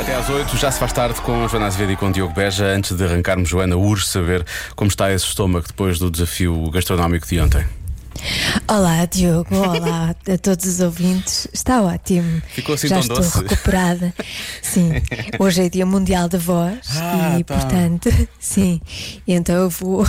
Até às 8 já se faz tarde com Joana Azevedo e com Diogo Beja. Antes de arrancarmos, Joana, urge saber como está esse estômago depois do desafio gastronómico de ontem. Olá, Diogo. Olá a todos os ouvintes. Está ótimo. Ficou assim Já tão estou doce. recuperada. Sim. Hoje é Dia Mundial da Voz Ah, e, tá. portanto, sim. Então eu vou,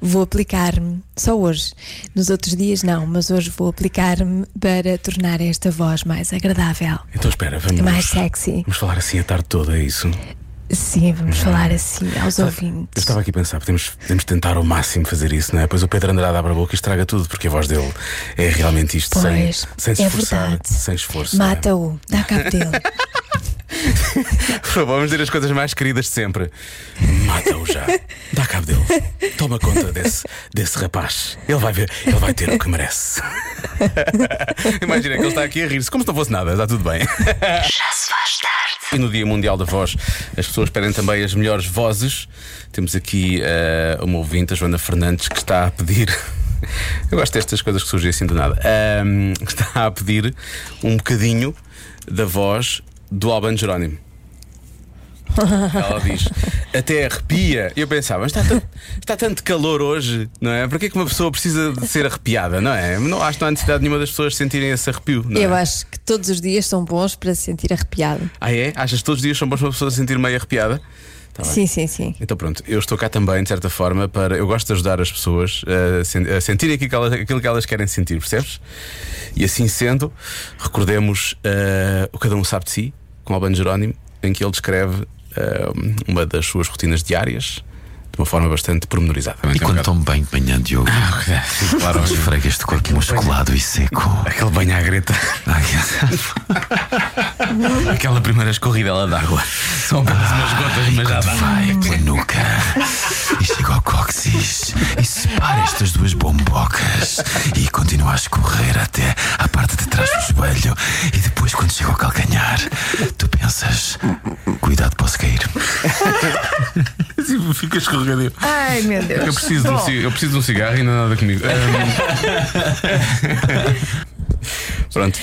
vou aplicar-me. Só hoje. Nos outros dias não, mas hoje vou aplicar-me para tornar esta voz mais agradável. Então espera, vamos. Mais sexy. Vamos falar assim a tarde toda, é isso? Sim, vamos falar assim aos Eu ouvintes. estava aqui a pensar, podemos, podemos tentar ao máximo fazer isso, não é? Pois o Pedro Andrade abre a boca e estraga tudo, porque a voz dele é realmente isto, sem, Pois, sem se é esforçar. verdade. Sem esforço. é? Mata-o, dá cabo dele. Por favor, vamos dizer as coisas mais queridas de sempre. Mata-o já. Dá cabo dele. Toma conta desse, desse rapaz. Ele vai ver, ele vai ter o que merece. Imagina que ele está aqui a rir-se, como se não fosse nada, está tudo bem. Já se. E no Dia Mundial da Voz, as pessoas pedem também as melhores vozes. Temos aqui eh, uma ouvinte, a Joana Fernandes, que está a pedir. Eu gosto destas coisas que surgem assim do nada. Que está a pedir um bocadinho da voz do Alban Jerónimo. Ela diz, até arrepia. E eu pensava, mas está, está tanto calor hoje, não é? Para que é que uma pessoa precisa de ser arrepiada, não é? Não acho que não há necessidade nenhuma das pessoas sentirem esse arrepio. Não Eu é? acho que todos os dias são bons para se sentir arrepiado. Ah, é? Achas que todos os dias são bons para uma pessoa se sentir meio arrepiada? Tá. Sim, sim, sim. Então pronto, eu estou cá também, de certa forma, para. Eu gosto de ajudar as pessoas a, sen- a sentirem aquilo que, elas, aquilo que elas querem sentir, percebes? E assim sendo, recordemos eh, o Cada Um Sabe de Si, com Albano Jerónimo, em que ele descreve eh, uma das suas rotinas diárias de uma forma bastante pormenorizada. E quando tomo banho de manhã, Diogo, Sim, claro, esfrega este corpo musculado e seco. aquele banho à greta. Aquela primeira escorridela d'água. São apenas umas gotas, mas já vai pela nuca e chega ao cóccix e separa estas duas bombocas e continua a escorrer até à parte de trás do joelho. E depois, quando chega ao calcanhar, tu pensas: cuidado, posso cair. Fica escorregadio. Ai, meu Deus. Eu preciso, de um, ci- eu preciso de um cigarro e não há nada comigo. Ahm. Pronto,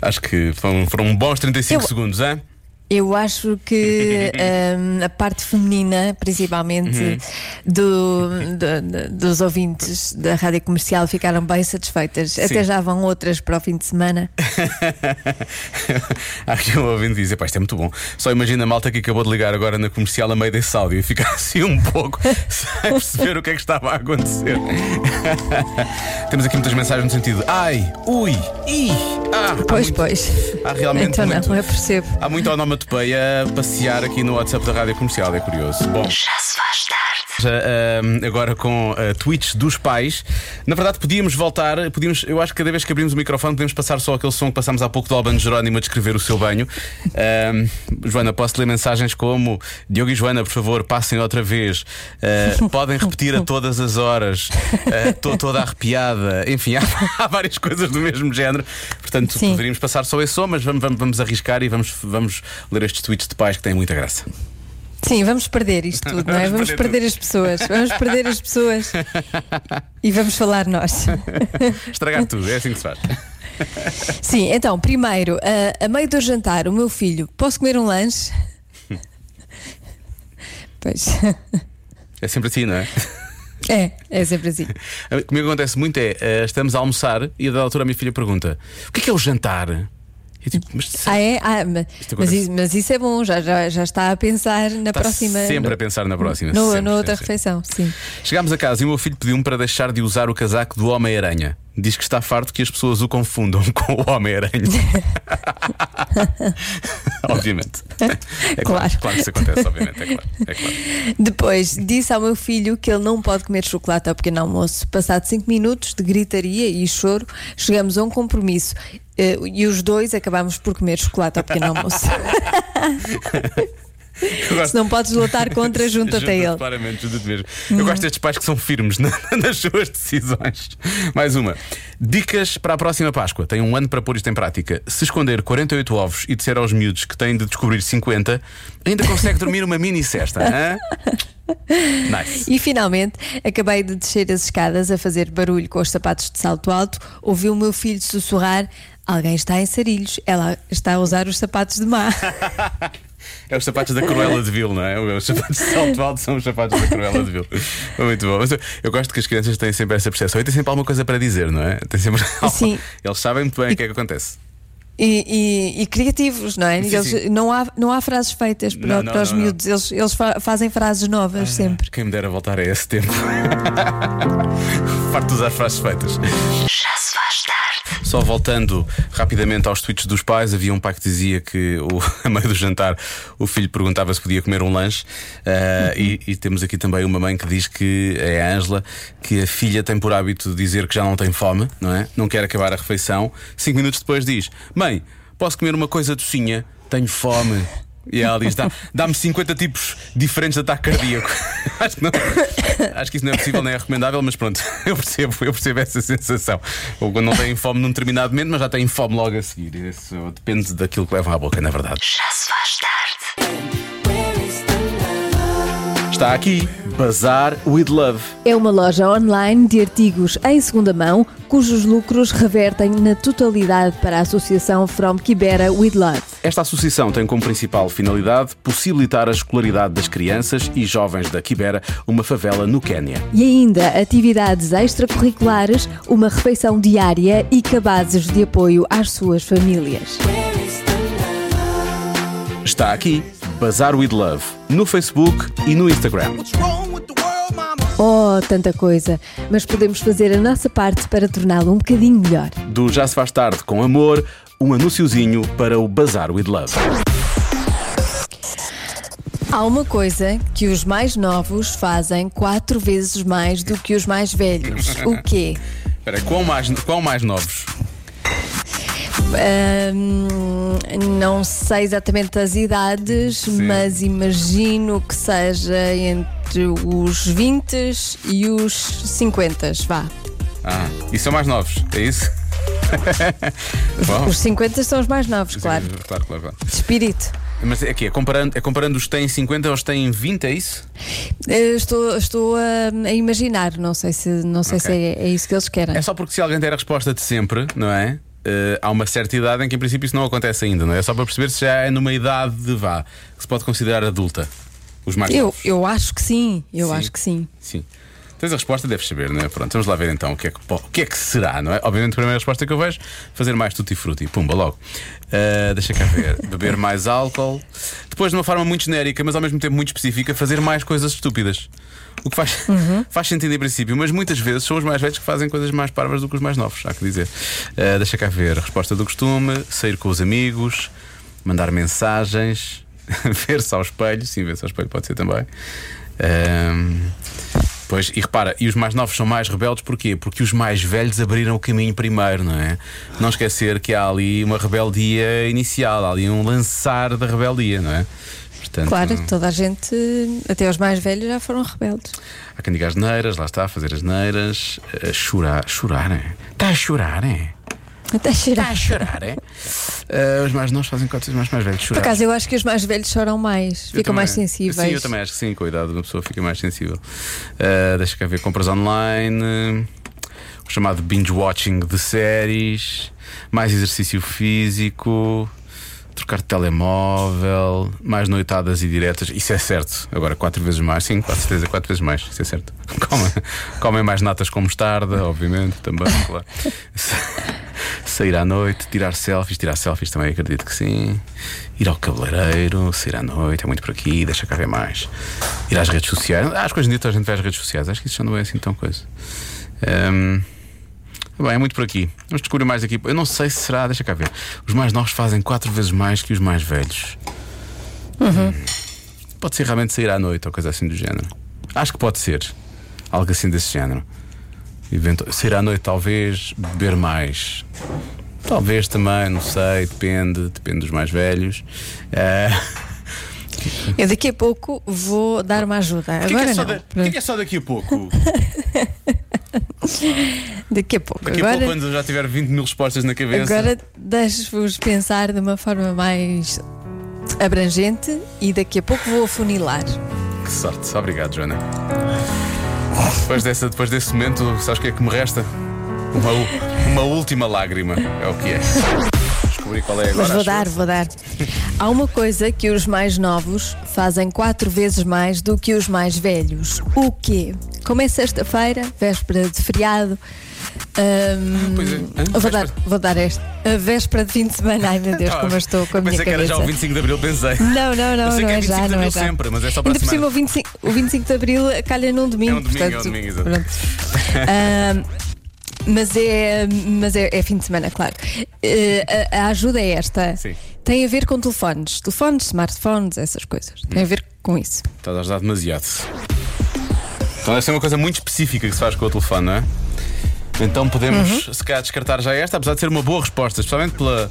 acho que foram, foram bons 35 Eu- segundos, hein? Eu acho que hum, a parte feminina, principalmente Uhum. do, do- do- dos ouvintes da rádio comercial, ficaram bem satisfeitas. Até já vão outras para o fim de semana. Há aqui um ouvinte que diz: "Epá, isto é muito bom. Só imagina a malta que acabou de ligar agora na comercial a meio desse áudio e ficar assim um pouco sem perceber o que é que estava a acontecer. Temos aqui muitas mensagens no sentido: ai, ui, i, ah. Pois, muito- pois. Há realmente Então muito, não, eu percebo. Há muito onomatopeia a passear aqui no WhatsApp da rádio comercial, é curioso. Bom. Já se faz tarde. Ahm, agora com uh, tweets dos pais. Na verdade, podíamos voltar, podíamos, eu acho que cada vez que abrimos o microfone, podemos passar só aquele som que passámos há pouco do Albano Jerónimo a descrever o seu banho. Ahm, Joana, posso ler mensagens como Diogo e Joana, por favor, passem outra vez. Ah, podem repetir a todas as horas. Estou toda arrepiada. Enfim, há, há várias coisas do mesmo género. Portanto, Sim. poderíamos passar só esse som, mas vamos, vamos, vamos arriscar e vamos, vamos ler estes tweets de pais que têm muita graça. Sim, vamos perder isto tudo, não é? Vamos Vamos perder perder as pessoas. Vamos perder as pessoas e vamos falar nós. Estragar tudo, é assim que se faz. Sim, então, primeiro, a, a meio do jantar, o meu filho, posso comer um lanche? Pois. É sempre assim, não é? É, é sempre assim. Comigo acontece muito é, eh, estamos a almoçar e a da altura a minha filha pergunta: o que é que é o jantar? Eu tipo, mas Ah, é? Ah, mas, isso, mas isso é bom, já, já, já está a pensar na está próxima. sempre no- a pensar na próxima. no- sempre, na outra sempre, refeição, sim. Chegámos a casa e o meu filho pediu-me para deixar de usar o casaco do Homem-Aranha. Diz que está farto que as pessoas o confundam com o Homem-Aranha. obviamente. É claro. Claro. Claro que isso acontece, obviamente. É claro. É claro. Depois disse ao meu filho que ele não pode comer chocolate ao pequeno almoço. Passado 5 minutos de gritaria e choro, chegamos a um compromisso. Eh, e os dois acabámos por comer chocolate ao pequeno almoço. Gosto- Se não podes lutar contra, junta-te a Junta-te, ele. Claramente, junta-te mesmo. Eu gosto destes pais que são firmes na- nas suas decisões. Mais uma. Dicas para a próxima Páscoa. Tem um ano para pôr isto em prática. Se esconder 48 ovos e disser aos miúdos que têm de descobrir 50, ainda consegue dormir uma mini cesta. hã? Nice. E finalmente, acabei de descer as escadas a fazer barulho com os sapatos de salto alto. Ouvi o meu filho sussurrar: Alguém está em sarilhos, ela está a usar os sapatos de má. É os sapatos da Cruella de Vil, não é? Os sapatos de salto alto são os sapatos da Cruella de Vil. Muito bom. Eu, eu gosto que as crianças têm sempre essa percepção e têm sempre alguma coisa para dizer, não é? Têm sempre... Sim. Eles sabem muito bem o que é que acontece. E, e- e criativos, não é? Sim, Eles- sim. Não, há, não há frases feitas para, Não, não, para os não, não. miúdos, eles, eles fa- fazem frases novas sempre. Quem me dera voltar a esse tempo. Farto de usar frases feitas. Já se faz tarde. Só voltando rapidamente aos tweets dos pais, havia um pai que dizia que o, a meio do jantar o filho perguntava se podia comer um lanche. Ah, e, e temos aqui também uma mãe que diz que é a Ângela, que a filha tem por hábito dizer que já não tem fome, não é? Não quer acabar a refeição. Cinco minutos depois diz: Mãe, posso comer uma coisa docinha? Tenho fome. E ela diz: "Dá- dá-me 50 tipos diferentes de ataque cardíaco. acho, que não- acho que isso não é possível nem é recomendável, mas pronto, eu percebo, eu percebo essa sensação. Ou quando não têm fome num determinado momento, mas já têm fome logo a seguir. Isso depende daquilo que levam à boca, na verdade. Já se faz tarde. Está aqui Bazar with Love. É uma loja online de artigos em segunda mão, cujos lucros revertem na totalidade para a associação From Kibera with Love. Esta associação tem como principal finalidade possibilitar a escolaridade das crianças e jovens da Kibera, uma favela no Quénia. E ainda atividades extracurriculares, uma refeição diária e cabazes de apoio às suas famílias. Está aqui Bazar with Love no Facebook e no Instagram. Oh, tanta coisa! Mas podemos fazer a nossa parte para torná-lo um bocadinho melhor. Do Já se faz tarde com amor, um anúnciozinho para o Bazar with Love. Há uma coisa que os mais novos fazem quatro vezes mais do que os mais velhos. O quê? Espera, quão mais, quão mais novos? Não sei exatamente as idades, mas imagino que seja entre os 20 e os 50, vá. Ah, e são mais novos, é isso? Bom, Os 50 são os mais novos, claro. claro, claro, claro. De espírito. Mas é que é comparando, é comparando os que têm 50 aos que têm 20, é isso? Eh, Estou, estou a, a imaginar, não sei se, não sei se Ok. é, é isso que eles querem. É só porque se alguém der a resposta de sempre, não é? Eh, há uma certa idade em que em princípio isso não acontece ainda, não é? É só para perceber se já é numa idade de vá, que se pode considerar adulta. Os mais Eu, novos. eu acho que sim, eu Sim. acho que sim. Sim. Tens a resposta, deves saber, não é? Pronto, vamos lá ver então o que é que, o que, é que será, não é? Obviamente, a primeira resposta que eu vejo fazer mais tutti frutti, pumba, logo. Ah, deixa cá ver. Beber mais álcool. Depois, de uma forma muito genérica, mas ao mesmo tempo muito específica, fazer mais coisas estúpidas. O que faz, faz sentido em princípio, mas muitas vezes são os mais velhos que fazem coisas mais parvas do que os mais novos, há que dizer. Ah, deixa cá ver. Resposta do costume: sair com os amigos, mandar mensagens, ver-se ao espelho. Sim, ver-se ao espelho pode ser também. Ahm, Pois, e repara, e os mais novos são mais rebeldes porquê? Porque os mais velhos abriram o caminho primeiro, não é? Não esquecer que há ali uma rebeldia inicial, há ali um lançar da rebeldia, não é? Portanto, Claro, toda a gente, até os mais velhos, já foram rebeldes. há quem diga as neiras, lá está, a fazer as neiras, a chorar, chorar, é? Está a chorar, é? Até cheirar. chorar, é? Ah, os mais novos fazem coisas mais, mais velhos Por chorar. acaso, eu acho que os mais velhos choram mais, Eu ficam também- mais sensíveis. Sim, eu também acho que sim, com a idade uma pessoa fica mais sensível. Uh, deixa cá ver compras online, o chamado binge watching de séries, mais exercício físico, trocar de telemóvel, mais noitadas e diretas. Isso é certo. Agora, quatro vezes mais, sim, com certeza, quatro vezes mais. Isso é certo. Comem, mais natas com mostarda, obviamente, também, claro. Sair à noite, tirar selfies, tirar selfies também acredito que sim. Ir ao cabeleireiro, sair à noite, é muito por aqui, deixa cá ver mais. Ir às redes sociais. Acho que hoje em dia toda a gente vai às redes sociais, acho que isso já não é assim tão coisa. Ahm, Bem, é muito por aqui. Vamos descobrir mais aqui. Eu não sei se será, deixa cá ver. Os mais novos fazem quatro vezes mais que os mais velhos. Hum. Pode ser realmente sair à noite ou coisa assim do género. Acho que pode ser. Algo assim desse género. Eventu- Sair à noite, talvez, beber mais. Talvez também, não sei, depende, depende dos mais velhos. Eh, Eu daqui a pouco vou dar uma ajuda. Porquê que, Agora é não. da- porquê que é só daqui a pouco? Daqui a pouco. Daqui a agora, pouco, quando eu já tiver 20 mil respostas na cabeça. agora deixo-vos pensar de uma forma mais abrangente e daqui a pouco vou afunilar. Que sorte. Obrigado, Joana. Depois, dessa, depois desse momento, sabes o que é que me resta? Uma, uma última lágrima. É o que é. Descobri qual é agora. Mas vou dar, vou dar. Há uma coisa que os mais novos fazem quatro vezes mais do que os mais velhos. O quê? Como é sexta-feira, véspera de feriado. hum, Pois é. Hã? vou, dar, vou dar este. A véspera de fim de semana. Ai meu Deus, Ah, como eu estou com a minha Pensei que era cabeça. já o 25 de Abril, pensei. Não, não, não, não que é é 25 já, não é já. sempre, mas é só para Ainda por cima, o 25, o 25 de Abril calha num domingo. É um domingo, é um portanto, domingo, exato. pronto. Ahm, mas é, mas é, é fim de semana, claro. Eh, a, a ajuda é esta. Sim. Tem a ver com telefones. Telefones, smartphones, essas coisas. Tem a ver com isso. Estás a ajudar demasiado. Então deve ser uma coisa muito específica que se faz com o telefone, não é? Então podemos, Uhum. se calhar, descartar já esta, apesar de ser uma boa resposta, especialmente pela,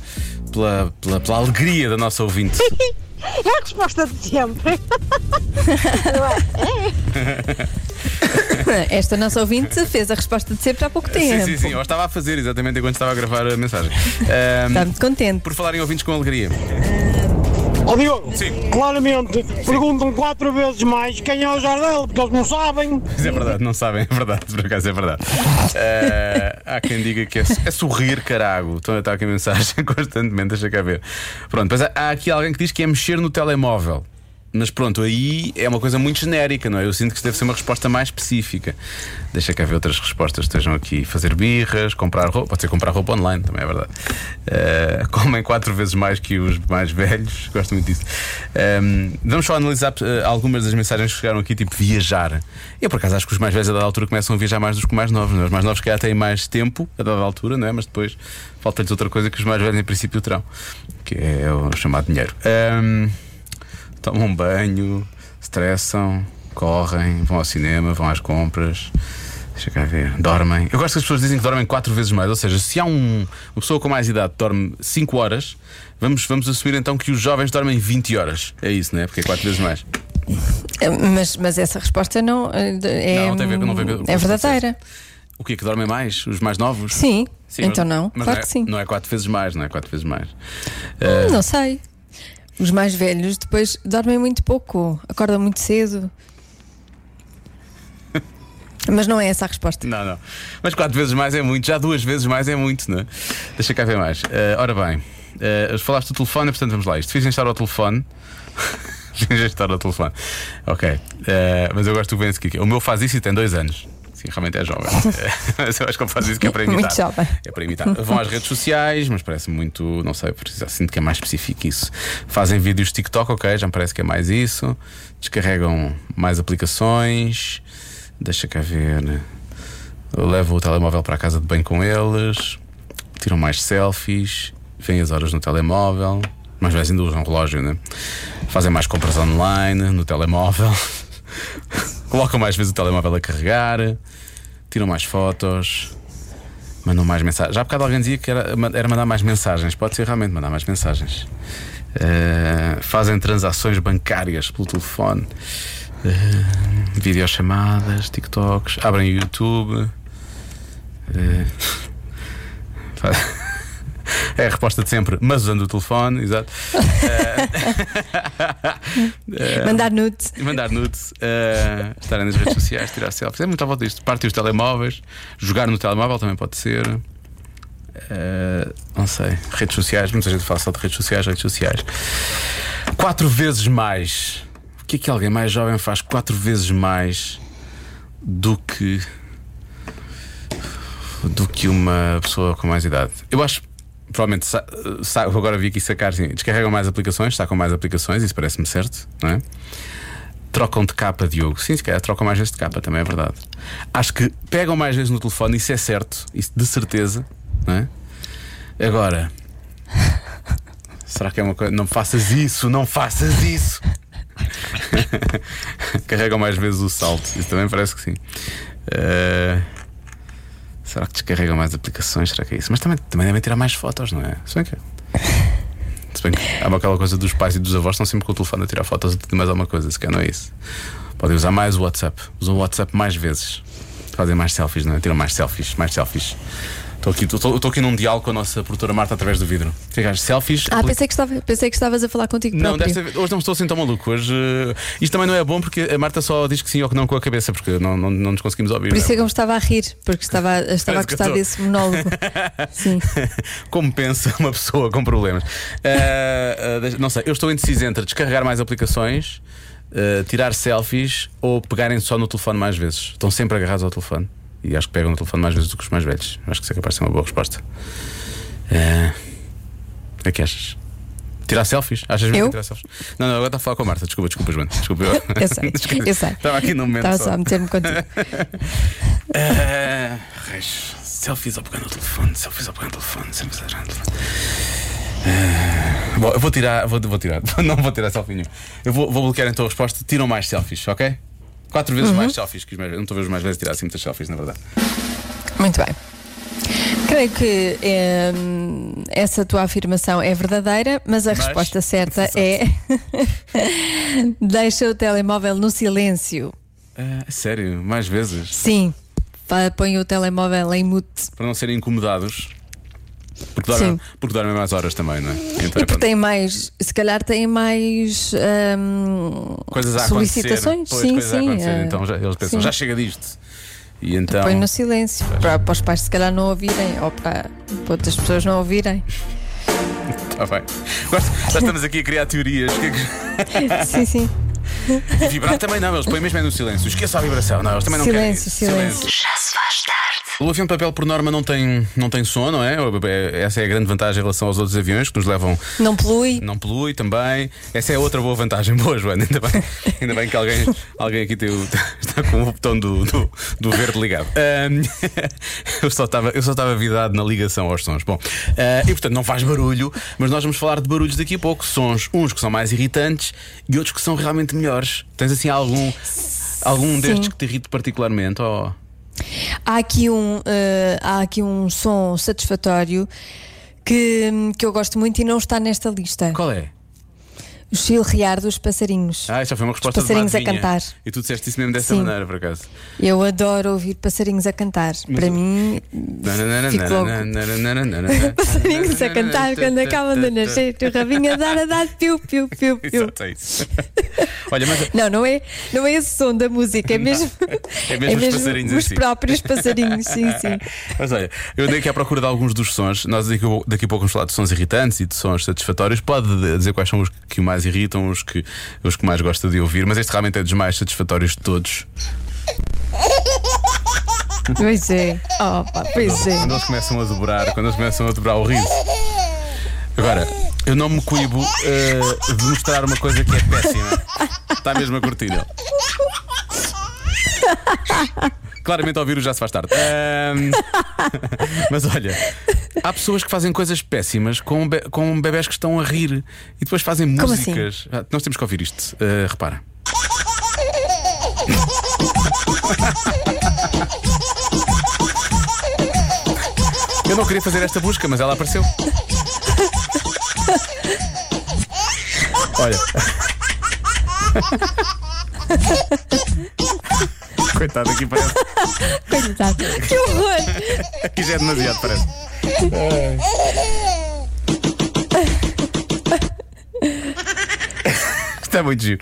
pela, pela, pela alegria da nossa ouvinte. É a resposta de sempre. Esta nossa ouvinte fez a resposta de sempre há pouco tempo. Sim, sim, sim. Eu estava a fazer exatamente enquanto estava a gravar a mensagem. Ahm, Está muito contente. por falar em ouvintes com alegria. Ó Diogo, Sim. claramente perguntam quatro vezes mais quem é o Jardel, porque eles não sabem. Mas é verdade, não sabem, é verdade, por acaso é verdade. Ah, há quem diga que é, é sorrir carago. Então está aqui a mensagem constantemente, deixa cá ver. Pronto, mas há, há aqui alguém que diz que é mexer no telemóvel. Mas pronto, aí é uma coisa muito genérica, não é? Eu sinto que deve ser uma resposta mais específica. Deixa cá ver outras respostas. Estejam aqui fazer birras, comprar roupa. Pode ser comprar roupa online, também é verdade. Ah, comem quatro vezes mais que os mais velhos. Gosto muito disso. Ahm, vamos só analisar ah, algumas das mensagens que chegaram aqui, tipo viajar. Eu, por acaso, acho que os mais velhos a dada altura começam a viajar mais do que os mais novos. É? Os mais novos que já têm mais tempo a dada altura, não é? Mas depois falta-lhes outra coisa que os mais velhos, em princípio, terão, que é o chamado dinheiro. Ahm, tomam banho, estressam, correm, vão ao cinema, vão às compras. Deixa cá ver, dormem. Eu gosto que as pessoas dizem que dormem quatro vezes mais. Ou seja, se há um, uma pessoa com mais idade que dorme 5 horas, vamos, vamos assumir então que os jovens dormem 20 horas. É isso, não é? Porque é quatro vezes mais. Mas, mas essa resposta não eh, é, Não, tem a ver não tem a ver com é verdadeira. O que é que dormem mais? Os mais novos? Sim, Sim, então mas- não. mas claro é, que sim. Não é quatro vezes mais, não é quatro vezes mais. Eh, Não sei. Os mais velhos depois dormem muito pouco, acordam muito cedo. Mas não é essa a resposta. Não, não. Mas quatro vezes mais é muito, já duas vezes mais é muito, não é? Deixa cá ver mais. Eh, ora bem, eh, falaste do telefone, portanto vamos lá. Isto fiz instalar o telefone. fiz instalar o telefone. Ok. Eh, mas eu gosto do Vence aqui. O meu faz isso e tem dois anos. Realmente é jovem. Mas eu acho que ele faz isso que é para imitar. Muito jovem. É para imitar. Vão às redes sociais, mas parece muito, não sei, sinto que é mais específico isso. Fazem vídeos TikTok, ok, já me parece que é mais isso. Descarregam mais aplicações. Deixa cá ver. Levam o telemóvel para a casa de banho com eles. Tiram mais selfies. Vêm as horas no telemóvel. Mais vezes ainda usam relógio, né? Fazem mais compras online no telemóvel. Colocam mais vezes o telemóvel a carregar. Tiram mais fotos. Mandam mais mensagens. Já há bocado alguém dizia que era, era mandar mais mensagens. Pode ser realmente mandar mais mensagens. Eh, fazem transações bancárias pelo telefone. Eh, videochamadas, TikToks. Abrem YouTube. Fa- É a resposta de sempre, mas usando o telefone, exato. Mandar nudes. Mandar nudes, eh, estarem nas redes sociais, tirar selfies. É muito à volta disto. Partir os telemóveis, jogar no telemóvel também pode ser. Eh, não sei. Redes sociais, muita gente fala só de redes sociais, redes sociais. Quatro vezes mais. O que é que alguém mais jovem faz quatro vezes mais do que. do que uma pessoa com mais idade? Eu acho. Provavelmente, agora vi aqui sacar, assim, descarregam mais aplicações, sacam mais aplicações, isso parece-me certo, não é? Trocam de capa, Diogo. Sim, se calhar trocam mais vezes de capa, também é verdade. Acho que pegam mais vezes no telefone, isso é certo, isso de certeza, não é? Agora, será que é uma coisa? Não faças isso, não faças isso! Carregam mais vezes o salto, isso também parece que sim. Eh, será que descarregam mais aplicações? Será que é isso? Mas também, também devem tirar mais fotos, não é? Se bem que, se bem que há aquela coisa dos pais e dos avós estão sempre com o telefone a tirar fotos de mais alguma coisa, se calhar não é isso. Podem usar mais o WhatsApp. Usam o WhatsApp mais vezes. Fazem mais selfies, não é? Tiram mais selfies, mais selfies. Estou aqui, estou, aqui num diálogo com a nossa produtora Marta através do vidro. Ficas selfies. Ah, aplica- pensei que, estava, pensei que estavas a falar contigo Não, próprio. desta vez, hoje não estou assim tão maluco. Hoje, eh, isto também não é bom porque a Marta só diz que sim ou que não com a cabeça, porque não, não, não nos conseguimos ouvir. Por isso é? é que eu me estava a rir, porque estava, estava a gostar desse monólogo. Sim. Como pensa uma pessoa com problemas? Ah, deixa- não sei, eu estou indeciso entre descarregar mais aplicações, tirar selfies ou pegarem só no telefone mais vezes. Estão sempre agarrados ao telefone e acho que pegam no telefone mais vezes do que os mais velhos. Acho que isso é capaz de ser uma boa resposta. Ah, o que é que achas? Tirar selfies? Achas mesmo Eu? tirar selfies? Não, não, agora está a falar com a Marta. Desculpa, desculpa, Joana. Desculpa, eu, Eu sei, eu sei. Estava aqui num momento. Estava só. só a meter-me contigo. Ah, reis, selfies ao pegar no telefone, selfies ao pegar no telefone, selfies ao pegar no telefone. Ah, bom, eu vou tirar, vou, vou tirar, não vou tirar selfie nenhum. Eu vou, vou bloquear então a resposta. Tiram mais selfies, ok? Quatro vezes mais selfies que os mais velhos. Não estou a ver os mais velhos tirar assim muitas selfies, na verdade. Muito bem. Creio que hum, essa tua afirmação é verdadeira, mas a Mas- resposta certa é deixa o telemóvel no silêncio. Ah, sério, mais vezes. Sim, põe o telemóvel em mute. Para não serem incomodados. Porque dormem, porque dormem mais horas também, não é? Então, E porque pronto. tem mais, se calhar tem mais hum, coisas a solicitações. Pois, sim, coisas a sim. acontecer. eh, Então já, eles pensam, sim. já chega disto. E então. Põe no silêncio para, para os pais se calhar não ouvirem ou para, para outras pessoas não ouvirem. Tá bem. Já estamos aqui a criar teorias. É sim, sim. E vibrar também não, eles põem mesmo é no silêncio. Esqueça a vibração, não, eles também não querem. Silêncio, isso. silêncio. O avião de papel, por norma, não tem, não tem som, não é? Essa é a grande vantagem em relação aos outros aviões que nos levam. Não polui. Não polui também. Essa é outra boa vantagem. Boa, Joana. Ainda bem, ainda bem que alguém, alguém aqui tem está com o botão do, do, do verde ligado. Ahm, eu só estava eu só estava virado na ligação aos sons. Bom, ah, e portanto não faz barulho, mas nós vamos falar de barulhos daqui a pouco. Sons, uns que são mais irritantes e outros que são realmente melhores. Tens assim algum, algum destes que te irrite particularmente? Oh. Há aqui um, eh, há aqui um som satisfatório que, que eu gosto muito e não está nesta lista. Qual é? O chilrear dos passarinhos. Ah, já foi uma resposta passarinhos de a cantar. E tu disseste isso mesmo dessa Sim. maneira, por acaso. Eu adoro ouvir passarinhos a cantar. Para mim, fico logo. Passarinhos a cantar quando acabam de nascer, o rabinho a dar a dar piu, piu, piu, piu. Exato, é isso. Olha, mas Não, não é, não é esse som da música, é mesmo, É mesmo os passarinhos os si. próprios passarinhos, sim, sim. Mas olha, eu andei aqui à procura de alguns dos sons. Nós daqui, a- pouco vamos falar de sons irritantes e de sons satisfatórios. Pode dizer quais são os que o mais irritam, os que, os que mais gosta de ouvir, mas este realmente é dos mais satisfatórios de todos. Pois é, oh, pá, pois é. Quando eles começam a dobrar, quando eles começam a dobrar o riso. Agora, eu não me cuibo eh, de mostrar uma coisa que é péssima. Está mesmo a curtir. Claramente ao ouvir o já se faz tarde. Ahm, Mas olha, há pessoas que fazem coisas péssimas com, be- com bebés que estão a rir e depois fazem Como assim? músicas. Ah, nós temos que ouvir isto. Ah, repara. Eu não queria fazer esta busca, mas ela apareceu. Olha. Coitado, aqui parece. Coitado. Que horror! Aqui já é demasiado, parece. Está muito giro.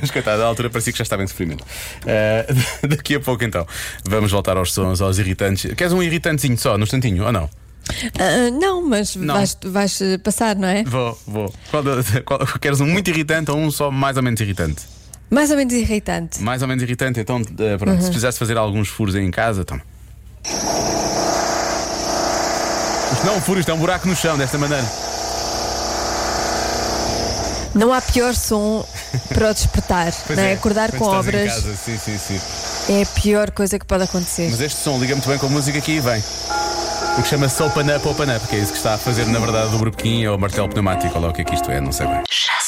Mas coitado, à altura parecia que já estava em sofrimento. Eh, daqui a pouco então, vamos voltar aos sons, aos irritantes. Queres um irritantezinho só, no instantinho, ou não? Ah, não, mas Não. Vais, vais passar, não é? Vou, vou. Qual qual- queres um muito irritante ou um só mais ou menos irritante? Mais ou menos irritante. Mais ou menos irritante, então eh, pronto, se precisasse fazer alguns furos aí em casa, toma. Isto não é um furo, isto é um buraco no chão, desta maneira. Não há pior som para o despertar, Pois não é? Acordar quando com estás em obras casa, sim, sim, sim. é a pior coisa que pode acontecer. Mas este som liga muito bem com a música aqui e vem. O que chama-se Open Up, Open Up, que é isso que está a fazer, na verdade, o burbequim ou o martelo pneumático, ou lá o que é que isto é, não sei bem. Já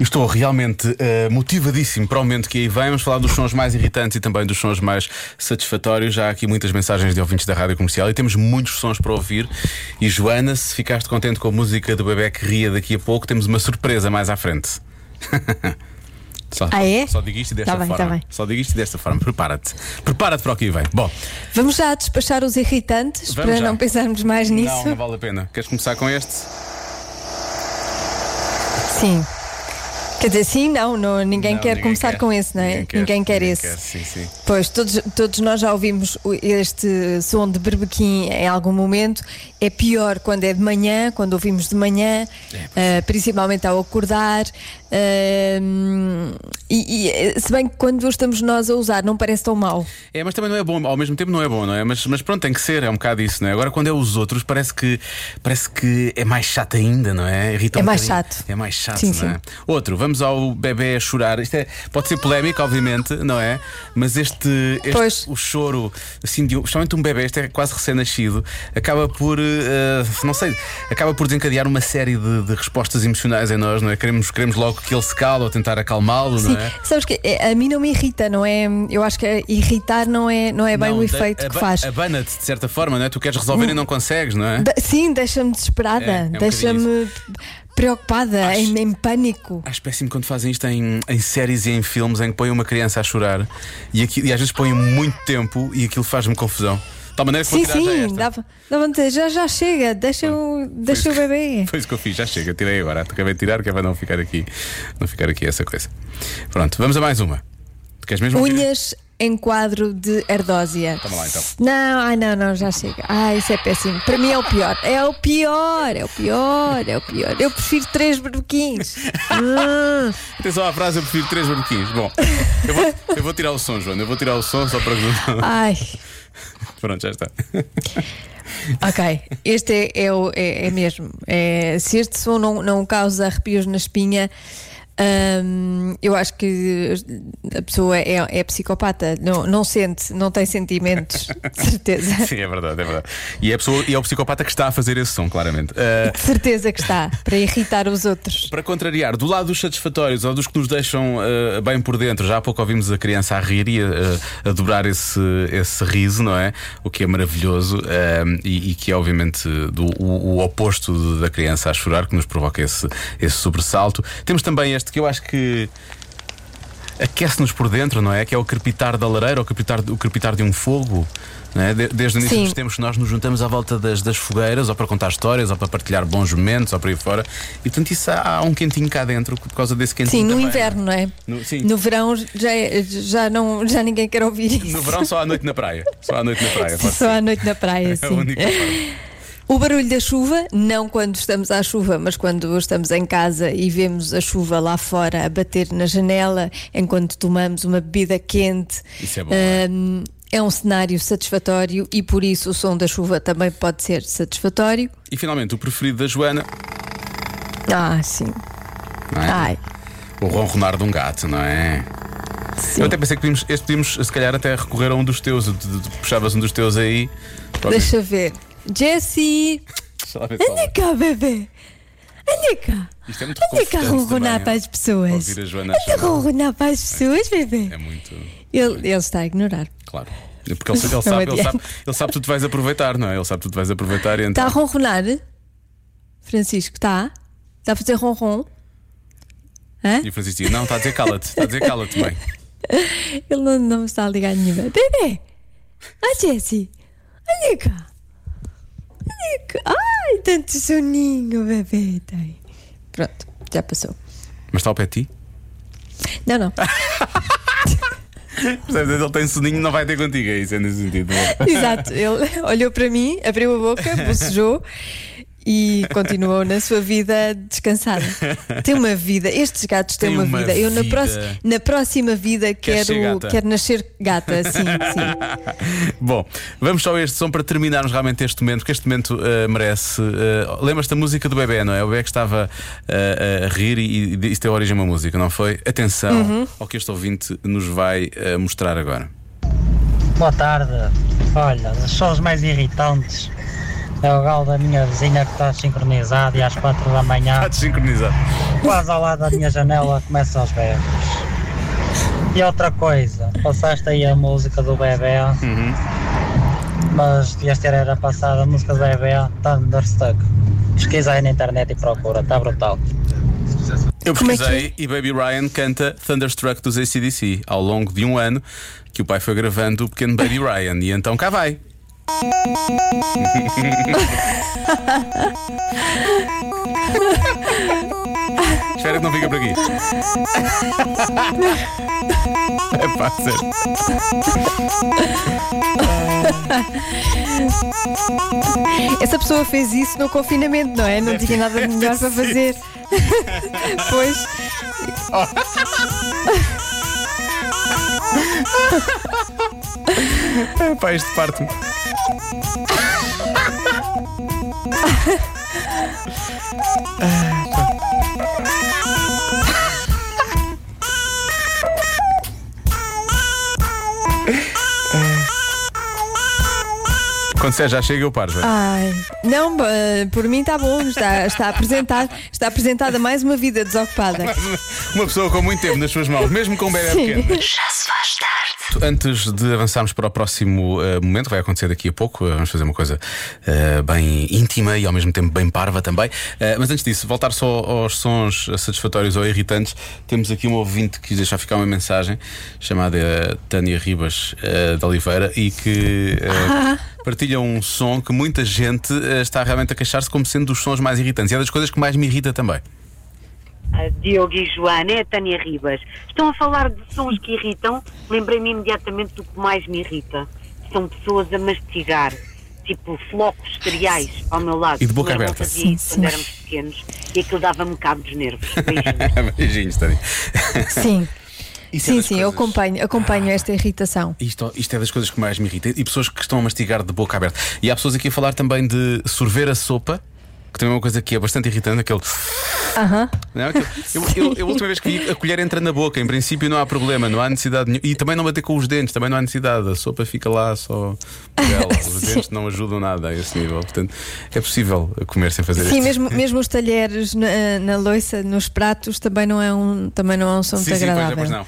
Estou realmente eh, motivadíssimo para o momento que aí vem. Vamos falar dos sons mais irritantes e também dos sons mais satisfatórios. Já há aqui muitas mensagens de ouvintes da rádio comercial e temos muitos sons para ouvir. E Joana, se ficaste contente com a música do bebê que ria daqui a pouco, temos uma surpresa mais à frente. Só, Ah, é? Só digo isto desta Tá bem, forma. tá bem. Só digo isto desta forma. Prepara-te. Prepara-te para o que vem. Bom, Vamos já despachar os irritantes Vamos para já. não pensarmos mais nisso? não, não vale a pena. Queres começar com este? Sim. Quer dizer, sim, não, não ninguém Não, quer ninguém começar quer. com esse, não é? Ninguém quer, esse. sim, sim. Pois, todos, todos nós já ouvimos este som de berbequim em algum momento. É pior quando é de manhã, quando ouvimos de manhã, É, ah, principalmente ao acordar. E, e, se bem que quando estamos nós a usar, não parece tão mau. É, mas também não é bom, ao mesmo tempo não é bom, não é? Mas, mas pronto, tem que ser, é um bocado isso, não é? Agora quando é os outros, parece que parece que é mais chato ainda, não é? Irrita É um mais bocadinho. chato. É mais chato, Sim, não é? sim. Outro, vamos ao bebê a chorar. Isto é, pode ser polémico, obviamente, não é? Mas este, este o choro, assim, de, um- especialmente um bebê, este é quase recém-nascido, acaba por, eh, não sei, acaba por desencadear uma série de, de respostas emocionais em nós, não é? Queremos, queremos logo que ele se cale ou tentar acalmá-lo, Sim, não é? sabes que é, a mim não me irrita, não é? Eu acho que irritar não é, não é bem Não, o efeito que aba- faz. Abana-te de certa forma, não é? Tu queres resolver e não consegues, não é? Da- sim, deixa-me desesperada, É, é um deixa-me preocupada, Acho- em, em pânico. Acho péssimo quando fazem isto em, em séries e em filmes em que põem uma criança a chorar e, aqui, e às vezes põem muito tempo e aquilo faz-me confusão. Tal maneira que vou Sim, tirar já sim, esta. dava, dava dizer, já, já chega, deixa, o, deixa o bebê. Foi isso que eu fiz, já chega, tirei agora. Acabei de tirar, que é para não ficar aqui, não ficar aqui essa coisa. Pronto, vamos a mais uma. Queres mesmo? Unhas em quadro de ardósia. Toma lá, então. Não, ai não, não, já chega. Ai, isso é péssimo. Para mim é o pior. É o pior, é o pior, é o pior. Eu prefiro três berbequins. Hum. Atenção à frase, eu prefiro três barbequinhos. Bom, eu vou, eu vou tirar o som, Joana. Eu vou tirar o som só para. Ai, Pronto, já está. ok. Este é, é, o- é- é mesmo. É, se este som não, não causa arrepios na espinha. Hum, eu acho que a pessoa é, é psicopata, não, não sente, não tem sentimentos, de certeza. Sim, é verdade, é verdade. E é, a pessoa, e é o psicopata que está a fazer esse som, claramente. Ah, De certeza que está, para irritar os outros. Para contrariar, do lado dos satisfatórios ou dos que nos deixam eh, bem por dentro, já há pouco ouvimos a criança a rir e a, a dobrar esse, esse riso, não é? O que é maravilhoso eh, e, e que é, obviamente, do, o, o oposto da criança a chorar, que nos provoca esse, esse sobressalto. Temos também este que eu acho que aquece-nos por dentro, não é? Que é o crepitar da lareira, o crepitar, o crepitar de um fogo. É? De- Desde o início Sim. dos tempos nós nos juntamos à volta das, das fogueiras, ou para contar histórias, ou para partilhar bons momentos, ou para aí fora. E portanto, isso há, há um quentinho cá dentro por causa desse quentinho. Sim, no também, inverno, não é? No- sim. No verão já, é- já, não, já ninguém quer ouvir isso. No verão, só à noite na praia. Só à noite na praia. Só à noite na praia, É a sim. única forma. O barulho da chuva, não quando estamos à chuva, mas quando estamos em casa e vemos a chuva lá fora a bater na janela enquanto tomamos uma bebida quente. Isso é bom, é? Hum, é um cenário satisfatório e por isso o som da chuva também pode ser satisfatório. E finalmente, o preferido da Joana, Ah, sim. não é? Ai, O ronronar de um gato, não é? sim. Eu até pensei que podíamos, este podíamos, se calhar, até recorrer a um dos teus. Tu- tu- tu Puxavas um dos teus aí. Deixa ver. Jessie, anda fala. cá, bebê. Anda cá. Isto é muito Anda cá ronronar para as pessoas. Anda ronronar para as pessoas, bebê. É muito. Ele, ele está a ignorar. Claro. Porque ele, ele sabe, ele, sabe, ele sabe que tu te vais aproveitar, não é? Ele sabe que tu te vais aproveitar e Está então. a ronronar? Francisco, está? Está a fazer ronron? Hã? E o Francisco dizia: Não, está a dizer cala-te, está a dizer cala-te, mãe. Ele não, não me está a ligar nenhuma. Bebê! Ah, Jessie! Olha cá! Ai, tanto soninho, bebê tem. Pronto, já passou. Mas está ao pé de ti? Não, não. Percebes? Ele tem soninho, não vai ter contigo, é isso, é nesse sentido. Exato. Ele olhou para mim, abriu a boca, bocejou e continuou na sua vida descansada. Tem uma vida, estes gatos têm Tem uma, uma vida. Eu na, vida. próxima- na próxima vida Queres quero, quero nascer gata, sim, sim. Bom, vamos só a este som para terminarmos realmente este momento, porque este momento eh, merece. eh, Lembras-te da música do bebê, não é? O bebê que estava eh, a rir e, e isso deu origem a uma música, não foi? Atenção Uhum. ao que este ouvinte nos vai eh, mostrar agora. Boa tarde. Olha, só os mais irritantes. É o galo da minha vizinha que está sincronizado e às 4 da manhã, Está desincronizado. quase ao lado da minha janela, começa aos berros. E outra coisa, passaste aí a música do bebê, mas devias ter era passada a música do bebê, Thunderstruck. Pesquisa aí na internet e procura, está brutal. Eu é que pesquisei e Baby Ryan canta Thunderstruck dos ACDC ao longo de um ano que o pai foi gravando o pequeno Baby Ryan. E então cá vai. Espera que não fica por aqui. É sério. Essa pessoa fez isso no confinamento, não é? Não tinha nada de melhor para fazer. pois. É pá, este parte-me. Quando você já chega, eu paro. velho. Ai, não, eh, por mim está bom, está, está, apresentado, está apresentada mais uma vida desocupada. Uma pessoa com muito tempo nas suas mãos, mesmo com um bebê Sim. pequeno. Já se Antes de avançarmos para o próximo eh, momento, que vai acontecer daqui a pouco, eh, vamos fazer uma coisa eh, bem íntima e ao mesmo tempo bem parva também. Mas antes disso, voltar só aos sons satisfatórios ou irritantes, temos aqui um ouvinte que quis deixar ficar uma mensagem chamada Tânia Ribas de Oliveira e que eh, partilha um som que muita gente está realmente a queixar-se como sendo dos sons mais irritantes. E é das coisas que mais me irrita também. A Diogo e Joana, é a Tânia Ribas. Estão a falar de sons que irritam. Lembrei-me imediatamente do que mais me irrita. São pessoas a mastigar, tipo flocos de cereais ao meu lado. E de boca aberta. fazia Sim, sim. quando éramos pequenos e aquilo dava-me cabo dos nervos. Beijinhos. Beijinhos, Tânia. Sim, Isso é sim, das sim, eu coisas- acompanho, acompanho esta irritação. Isto, isto é das coisas que mais me irrita. E pessoas que estão a mastigar de boca aberta. E há pessoas aqui a falar também de sorver a sopa. Que também é uma coisa que é bastante irritante, aquele. Aham. Não, aquele- eu, eu- eu a última vez que vi, a colher entra na boca, em princípio não há problema, não há necessidade nenhuma. E também não bater com os dentes, também não há necessidade. A sopa fica lá só por ela. Os dentes não ajudam nada a esse nível. Portanto, é possível comer sem fazer Sim, mesmo, mesmo os talheres na, na loiça, nos pratos, também não é um, também não é um som muito Sim, sim, pois, agradável. pois não.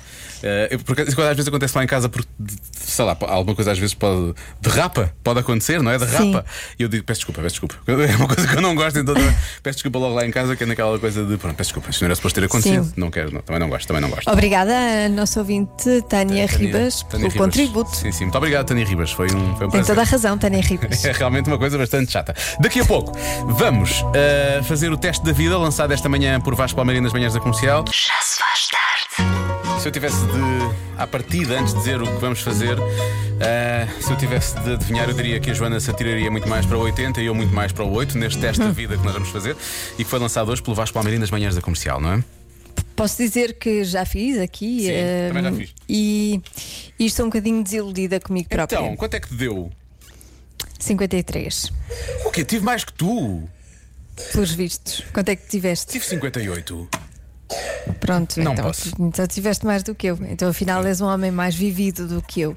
Eu- porque isso às vezes acontece lá em casa porque, sei lá, alguma coisa às vezes pode. derrapa, pode acontecer, não é? Derrapa. E eu digo, peço desculpa, peço desculpa. É uma coisa que eu não gosto, então peço desculpa logo lá em casa, que é naquela coisa de, pronto, peço desculpa, isto não era suposto ter acontecido. Sim. Não quero, não, também não gosto, também não gosto. Obrigada a nossa ouvinte Tânia, Ribas Tânia pelo Ribas. contributo. Sim, sim, muito obrigado, Tânia Ribas. Foi um, foi um Tem prazer. toda a razão, Tânia Ribas. É realmente uma coisa bastante chata. Daqui a pouco vamos eh, fazer o teste da vida, lançado esta manhã por Vasco Palmeirinho nas manhãs da comercial. Já se faz. Se eu tivesse de, à partida, antes de dizer o que vamos fazer, eh, se eu tivesse de adivinhar, eu diria que a Joana se atiraria muito mais para o 80 e eu muito mais para o 8, neste teste da vida que nós vamos fazer e que foi lançado hoje pelo Vasco Palmeirinho nas manhãs da comercial, não é? Posso dizer que já fiz aqui Sim, também já fiz. E, e estou um bocadinho desiludida comigo própria. Então, quanto é que te deu? 53, O quê? Tive mais que tu? pelos vistos. Quanto é que tiveste? Tive 58. Pronto, Não então, posso. então tiveste mais do que eu. Então afinal és um homem mais vivido do que eu.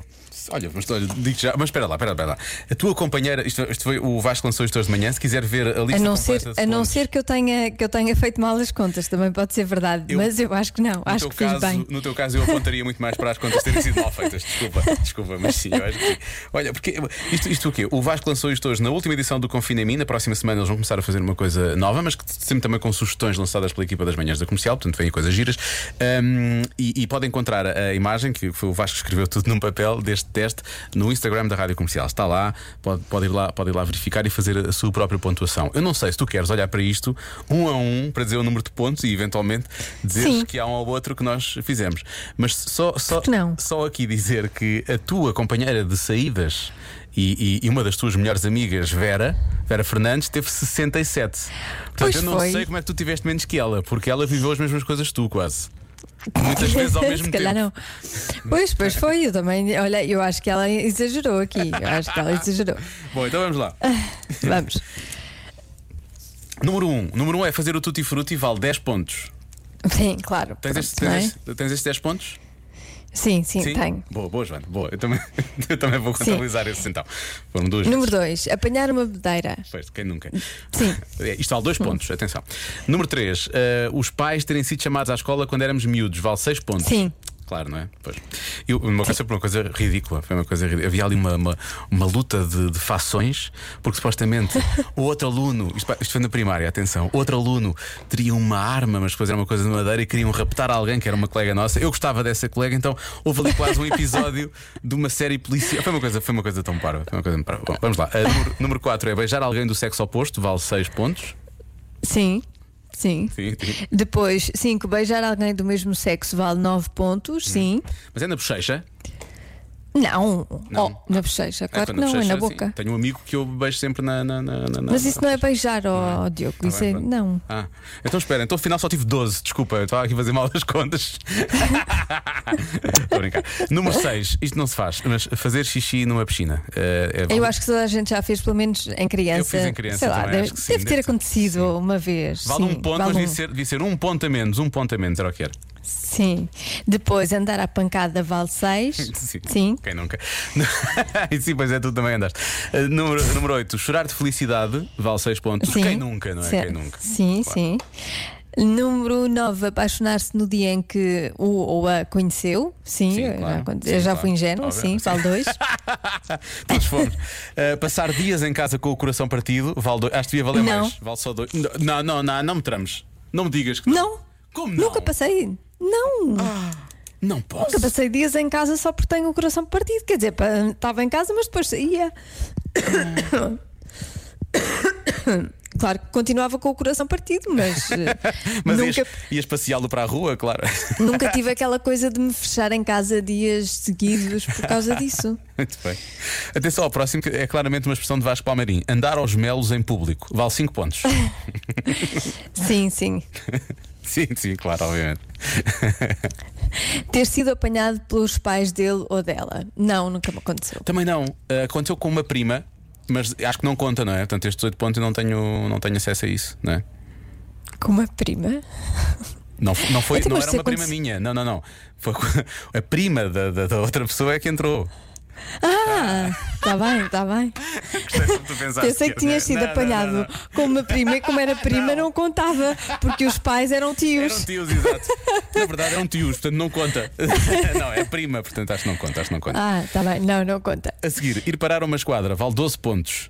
Olha, mas olha, digo já, mas espera lá, espera lá, espera lá. A tua companheira, isto, isto foi o Vasco lançou isto hoje de manhã. Se quiser ver a lista A não, ser, a não pontos, ser que eu, tenha, que eu tenha feito mal as contas, também pode ser verdade, Eu- mas eu acho que não, no acho teu que fiz caso, bem. No teu caso, eu apontaria muito mais para as contas terem sido mal feitas. Desculpa, desculpa, mas sim, eu acho que. Olha, porque isto, isto o quê? O Vasco lançou isto hoje na última edição do Confina em mim. Na próxima semana eles vão começar a fazer uma coisa nova, mas que sempre também com sugestões lançadas pela equipa das manhãs da comercial, portanto, vêm coisas giras. Um, e, e podem encontrar a, imagem, que foi o Vasco que escreveu tudo num papel deste teste, no Instagram da Rádio Comercial. Está lá, pode, pode, ir lá, pode ir lá verificar e fazer a sua própria pontuação. Eu não sei se tu queres olhar para isto um a um para dizer o número de pontos e eventualmente dizer que há um ou outro que nós fizemos. Mas só, só, só aqui dizer que a tua companheira de saídas e, e- e uma das tuas melhores amigas, Vera, Vera Fernandes, teve 67. Portanto, Pois eu não foi. sei como é que tu tiveste menos que ela, porque ela viveu as mesmas coisas que tu, quase. Muitas vezes ao mesmo Se tempo. calhar não. Pois, pois foi, eu também. Olha, eu acho que ela exagerou aqui. Eu acho que ela exagerou. Bom, então vamos lá. Vamos. Número 1. Um. Número 1 um é fazer o Tutti Frutti, vale 10 pontos. Sim, claro. Tens, pronto, estes, não é? tens, estes- tens estes 10 pontos? Sim, sim, tenho. Boa, boa, Joana. Boa. Eu também, eu também vou Sim. contabilizar esse então. Foram duas. Número vezes. 2, apanhar uma bedeira. Pois, quem nunca? Sim. É, Isto vale dois pontos, atenção. Número 3, os pais terem sido chamados à escola quando éramos miúdos, vale seis pontos. Sim. Claro, não é? Pois. Eu, uma coisa, uma coisa ridícula. Foi uma coisa ridícula. Havia ali uma, uma, uma luta de, de fações, porque supostamente o outro aluno, isto, isto foi na primária, atenção, outro aluno teria uma arma, mas depois era uma coisa de madeira e queriam raptar alguém que era uma colega nossa. Eu gostava dessa colega, então houve ali quase um episódio de uma série policial. Foi uma coisa, foi uma coisa tão parva. Uma coisa parva. Bom, vamos lá. Número, número 4 é beijar alguém do sexo oposto, vale 6 pontos. Sim. Sim. Sim, sim. Depois, 5. Beijar alguém do mesmo sexo vale 9 pontos. Sim. Mas é na bochecha? Não. Não. Oh, na bochecha. Claro quando que não, é bochecha, na sim. boca. Tenho um amigo que eu beijo sempre na. na, na, na- Mas isso não é na- beijar, ó Diogo. Tá Isso é. Não. Ah, então espera, então afinal só tive 12, desculpa, eu estava aqui a fazer mal as contas. Estou a brincar. Número 6, isto não se faz, mas fazer xixi numa piscina. eh, é Eu acho que toda a gente já fez, pelo menos em criança. Eu fiz em criança Sei lá, também, deve, sim, deve ter deve acontecido uma vez. Vale sim, um ponto, vale mas um. devia ser, devia ser um ponto a menos, um ponto a menos, era o que era. Sim. Depois, andar à pancada vale 6. Sim. Sim. Quem nunca? e sim, pois é, tu também andaste. Eh, número, número 8, chorar de felicidade, vale 6 pontos. Sim. Quem nunca, não é? Certo. Quem nunca? Sim, Claro. sim. Número 9, apaixonar-se no dia em que o ou a conheceu. Sim, Sim, eu claro. já, eu Sim, já claro. fui ingênuo, Óbvio. sim, vale 2. Todos fomos. Uh, passar dias em casa com o coração partido, vale dois. Acho que devia valer Não. mais. Vale só dois. Não, não, não, não me trames. Não me digas que não. Não, Como não? nunca passei. Não, Não posso. nunca passei dias em casa só porque tenho o coração partido. Quer dizer, estava em casa, mas depois saía. Claro que continuava com o coração partido, mas, eh, Mas nunca, ias, ias passeá-lo para a rua, claro. nunca tive aquela coisa de me fechar em casa dias seguidos por causa disso. Muito bem. Atenção ao próximo, que é claramente uma expressão de Vasco Palmeirim. Andar aos melos em público. Vale 5 pontos. Sim, sim. sim, sim, claro, obviamente. Ter sido apanhado pelos pais dele ou dela. Não, nunca me aconteceu. Também não. Uh, aconteceu com uma prima, mas acho que não conta, não é? Portanto, estes 8 pontos eu não tenho, não tenho acesso a isso, não é? Com uma prima? Não, não, foi, Então, não era uma prima minha, não, não, não. Foi a prima da, da, da outra pessoa é que entrou. Ah, está bem, está bem. Gostei como tu pensaste Pensei que tinhas sido Não, apanhado não, não. com uma prima e como era prima não, contava, porque os pais eram tios. Eram tios, exato. Na verdade eram tios, portanto não conta. não, é prima, portanto acho que não conta, acho que não conta. Ah, está bem, não, não conta. A seguir, ir parar uma esquadra vale 12 pontos.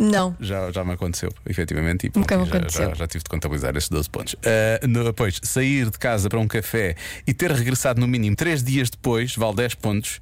Não. Já, já me aconteceu, efetivamente. E, Nunca me já, aconteceu. Já, já tive de contabilizar esses 12 pontos. Ah, no- depois, sair de casa para um café e ter regressado no mínimo 3 dias depois vale 10 pontos.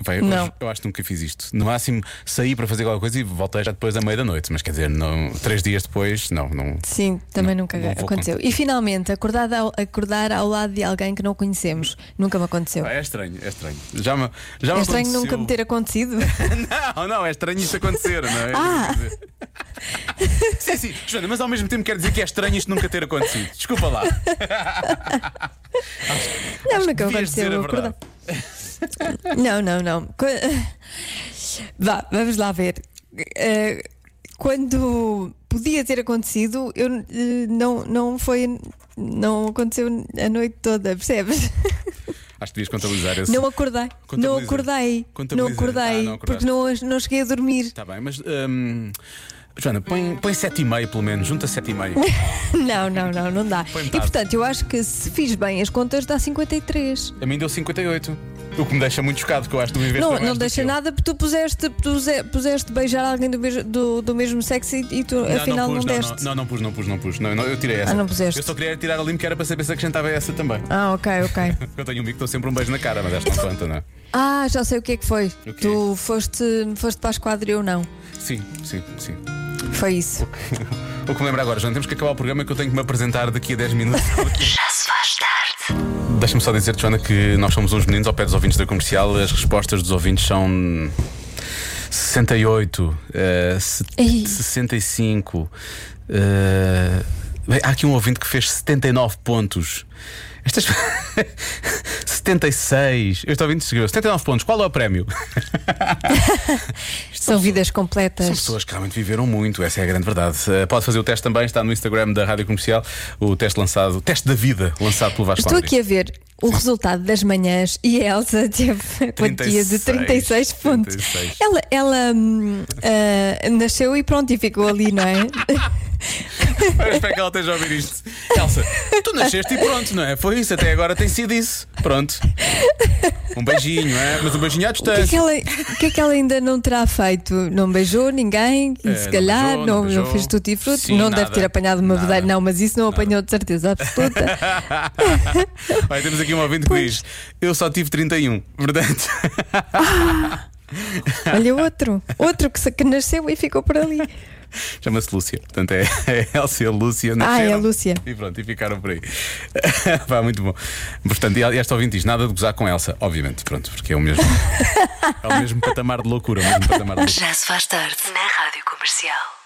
Vai, eu, Não. acho- eu acho que nunca fiz isto. No máximo, saí para fazer qualquer coisa e voltei já depois da meia da noite. Mas quer dizer, não, 3 dias depois, não. não Sim, também Não, nunca não aconteceu. E finalmente, acordar ao, acordar ao lado de alguém que não conhecemos. Nunca me aconteceu. Ah, é estranho, é estranho. Já me, já me É estranho aconteceu- nunca me ter acontecido. Não, não, é estranho isto acontecer, não é? Ah. Sim, sim, Joana, mas ao mesmo tempo quer dizer que é estranho isto nunca ter acontecido. Desculpa lá. Não, nunca me Devias dizer aconteceu a verdade. Não, não, não. Vá, vamos lá ver. Eh, Quando podia ter acontecido, eu eh, não, não foi. Não aconteceu a noite toda, percebes? Acho que devias contabilizar esse. Não acordei. Não acordei. Não acordei. Ah, não porque não, não cheguei a dormir. Está bem, mas. hum, Joana, põe, põe 7,5 pelo menos, junta 7,5. Não, não, não, não dá. E portanto, eu acho que se fiz bem as contas, dá 53. A mim deu 58. O que me deixa muito chocado, porque eu acho que tu viveste Não, não deixa que nada porque tu puseste, puse- puseste beijar alguém do mesmo, do, do mesmo sexo e, e tu Não, afinal não, não, pus, não, deste. não, não pus, não pus, não pus. Não, não, eu tirei essa. Ah, não puseste. Eu só queria tirar a limpo que era para saber se acrescentava essa também. Ah, ok, ok. Eu tenho um que dou sempre um beijo na cara, mas esta não conta, não é? Ah, já sei o que é que foi. O quê? Tu foste, foste para a esquadra e eu não. Sim, sim, sim. Foi isso. O que me lembra agora, João, temos que acabar o programa que eu tenho que me apresentar daqui a 10 minutos. Já se faz tarde. Deixa-me só dizer, Joana, que nós somos uns meninos ao pé dos ouvintes da comercial. As respostas dos ouvintes são 68, eh, se- Ei. 65. eh, bem, há aqui um ouvinte que fez 79 pontos. Estas 76. Eu estou ouvindo escreveu 79 pontos. Qual é o prémio? São vidas São completas. pessoas que realmente viveram muito, essa é a grande verdade. Eh, Pode fazer o teste também, está no Instagram da Rádio Comercial, o teste lançado, o teste da vida lançado pelo Vasco Estou aqui a ver o resultado das manhãs e a Elsa teve a quantia de 36 pontos. 36. Ela, ela ah, nasceu e pronto, e ficou ali, não é? Espero que ela esteja a ouvir isto. Elsa, tu nasceste e pronto, não é? Foi isso, até agora tem sido isso. Pronto. Um beijinho, é? Mas um beijinho à O que, é que distância. ela, o que é que ela ainda não terá feito? Não beijou ninguém? Eh, se não calhar, beijou, não não, não beijou. fez tudo e fruto. Sim, não nada. deve ter apanhado uma Nada. vedeira, não, mas isso não apanhou de certeza absoluta. Olha, temos aqui um ouvinte que diz: Eu só tive 31. Portanto, Olha, outro, outro que, se- que nasceu e ficou por ali. chama-se Lúcia. Portanto, é, é Elsa e a Lúcia. Ah, nasceram é a Lúcia. E pronto, e ficaram por aí. Pá, muito bom. Portanto, e esta ouvinte diz: Nada de gozar com Elsa, obviamente, pronto, porque é o mesmo. É o mesmo patamar de loucura, o mesmo patamar de loucura. Já se faz tarde na Rádio Comercial.